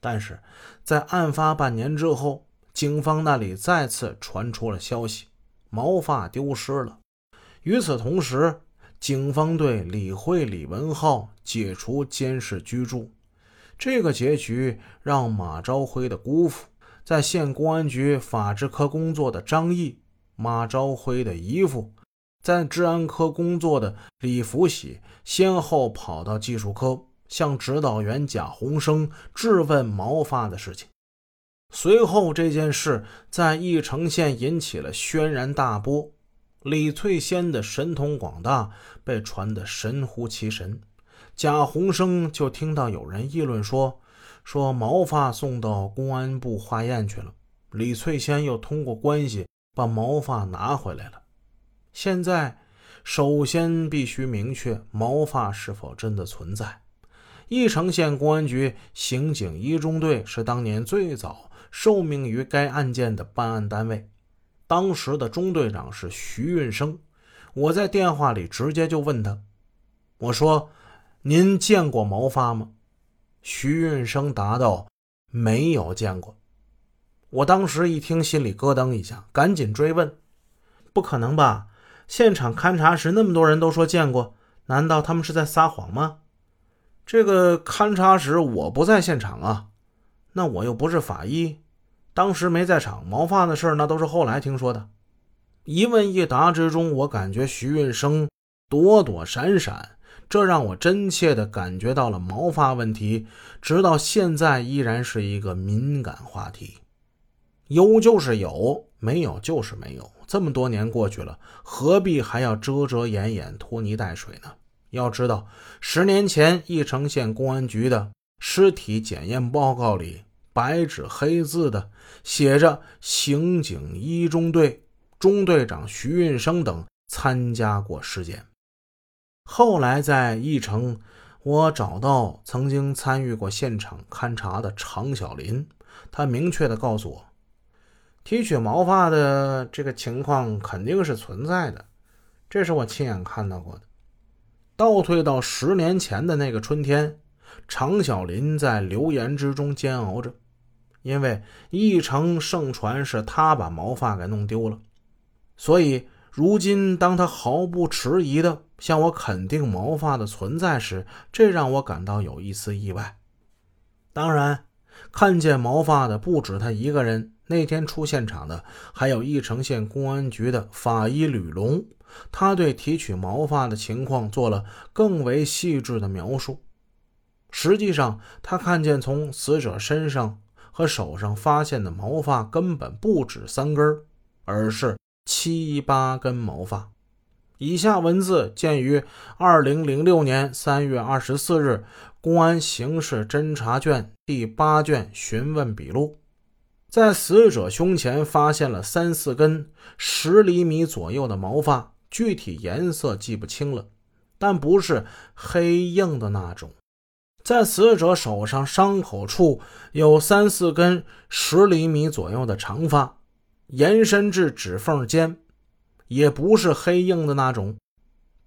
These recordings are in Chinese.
但是在案发半年之后，警方那里再次传出了消息，毛发丢失了。与此同时，警方对李慧、李文浩解除监视居住。这个结局让马朝辉的姑父、在县公安局法制科工作的张毅、马朝辉的姨父、在治安科工作的李福喜，先后跑到技术科向指导员贾洪生质问毛发的事情。随后，这件事在义城县引起了轩然大波，李翠仙的神通广大被传得神乎其神。贾洪生就听到有人议论说：“说毛发送到公安部化验去了，李翠仙又通过关系把毛发拿回来了。现在，首先必须明确毛发是否真的存在。义城县公安局刑警一中队是当年最早受命于该案件的办案单位，当时的中队长是徐运生。我在电话里直接就问他，我说。”您见过毛发吗？徐运生答道：“没有见过。”我当时一听，心里咯噔一下，赶紧追问：“不可能吧？现场勘查时那么多人都说见过，难道他们是在撒谎吗？”这个勘查时我不在现场啊，那我又不是法医，当时没在场。毛发的事那都是后来听说的。一问一答之中，我感觉徐运生躲躲闪闪。这让我真切地感觉到了毛发问题，直到现在依然是一个敏感话题。有就是有，没有就是没有。这么多年过去了，何必还要遮遮掩掩、拖泥带水呢？要知道，十年前义城县公安局的尸体检验报告里，白纸黑字的写着“刑警一中队中队长徐运生等参加过尸检”。后来在义城，我找到曾经参与过现场勘查的常小林，他明确的告诉我，提取毛发的这个情况肯定是存在的，这是我亲眼看到过的。倒退到十年前的那个春天，常小林在流言之中煎熬着，因为义城盛传是他把毛发给弄丢了，所以。如今，当他毫不迟疑地向我肯定毛发的存在时，这让我感到有一丝意外。当然，看见毛发的不止他一个人。那天出现场的还有义城县公安局的法医吕龙，他对提取毛发的情况做了更为细致的描述。实际上，他看见从死者身上和手上发现的毛发根本不止三根，而是。七八根毛发。以下文字见于二零零六年三月二十四日公安刑事侦查卷第八卷询问笔录。在死者胸前发现了三四根十厘米左右的毛发，具体颜色记不清了，但不是黑硬的那种。在死者手上伤口处有三四根十厘米左右的长发。延伸至指缝间，也不是黑硬的那种。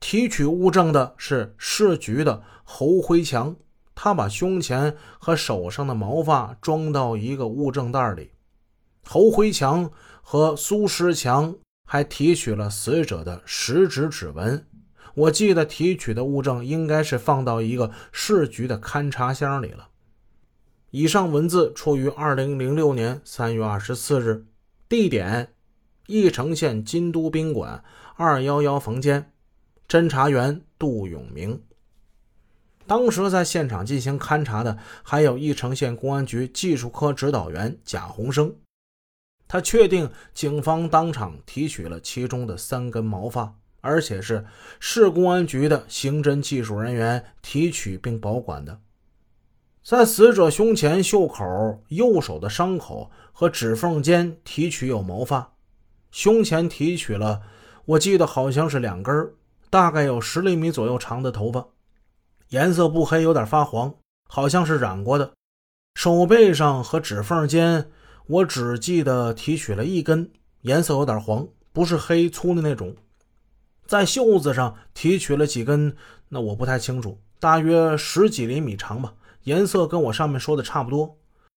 提取物证的是市局的侯辉强，他把胸前和手上的毛发装到一个物证袋里。侯辉强和苏石强还提取了死者的食指指纹。我记得提取的物证应该是放到一个市局的勘察箱里了。以上文字出于二零零六年三月二十四日。地点：义城县金都宾馆二幺幺房间，侦查员杜永明。当时在现场进行勘查的还有义城县公安局技术科指导员贾洪生。他确定警方当场提取了其中的三根毛发，而且是市公安局的刑侦技术人员提取并保管的。在死者胸前、袖口、右手的伤口和指缝间提取有毛发，胸前提取了，我记得好像是两根，大概有十厘米左右长的头发，颜色不黑，有点发黄，好像是染过的。手背上和指缝间，我只记得提取了一根，颜色有点黄，不是黑粗的那种。在袖子上提取了几根，那我不太清楚，大约十几厘米长吧。颜色跟我上面说的差不多。